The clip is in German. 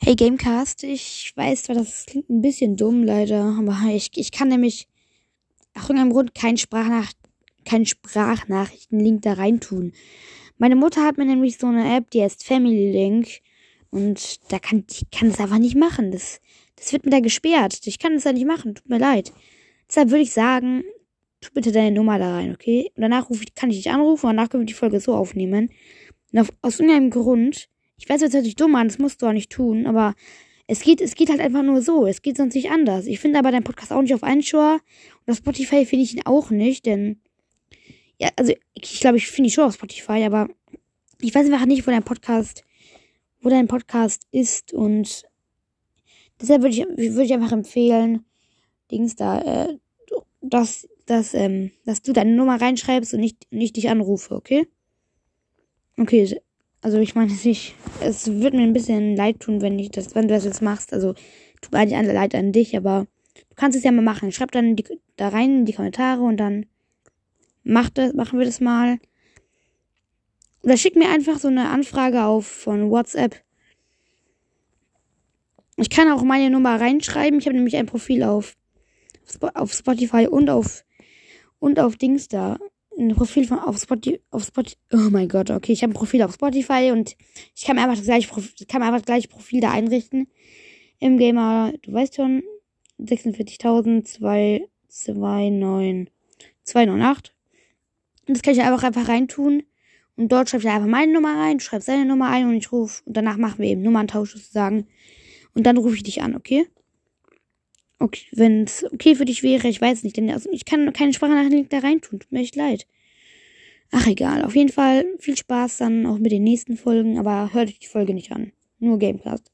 Hey Gamecast, ich weiß zwar, das klingt ein bisschen dumm leider, aber ich, ich kann nämlich aus irgendeinem Grund keinen Sprachnach keinen Sprachnachrichtenlink da reintun. Meine Mutter hat mir nämlich so eine App, die heißt Family Link und da kann ich kann das einfach nicht machen. Das das wird mir da gesperrt. Ich kann das da nicht machen. Tut mir leid. Deshalb würde ich sagen, tu bitte deine Nummer da rein, okay? Und danach ruf ich, kann ich dich anrufen und danach können wir die Folge so aufnehmen. Und auf, aus irgendeinem Grund ich weiß, jetzt hört sich dumm an, das musst du auch nicht tun, aber es geht, es geht halt einfach nur so. Es geht sonst nicht anders. Ich finde aber deinen Podcast auch nicht auf Anchor und auf Spotify finde ich ihn auch nicht, denn ja, also ich glaube, ich finde ihn schon auf Spotify, aber ich weiß einfach nicht, wo dein Podcast, wo dein Podcast ist und deshalb würde ich, würde ich einfach empfehlen, Dings da, äh, dass, dass, ähm, dass du deine Nummer reinschreibst und nicht, nicht dich anrufe, okay? Okay, also ich meine es wird mir ein bisschen leid tun, wenn ich das, wenn du das jetzt machst. Also tut mir eigentlich leid an dich, aber du kannst es ja mal machen. Schreib dann die, da rein in die Kommentare und dann mach das, machen wir das mal. Oder schick mir einfach so eine Anfrage auf von WhatsApp. Ich kann auch meine Nummer reinschreiben. Ich habe nämlich ein Profil auf, auf Spotify und auf und auf Dings da ein Profil von, auf Spotify, auf Spotify, oh mein Gott, okay, ich habe ein Profil auf Spotify und ich kann mir einfach das gleiche Profil, kann mir einfach das gleiche Profil da einrichten. Im Gamer, du weißt schon, 46.229, 298. Und das kann ich einfach einfach reintun. Und dort schreibe ich einfach meine Nummer rein, schreibe seine Nummer ein und ich rufe, und danach machen wir eben Nummerntausch sozusagen. Und dann rufe ich dich an, okay? Okay, wenn es okay für dich wäre, ich weiß nicht, denn also ich kann keine Sprachnachricht da reintun. Tut mir echt leid. Ach egal, auf jeden Fall viel Spaß dann auch mit den nächsten Folgen, aber hört euch die Folge nicht an. Nur Gamecast.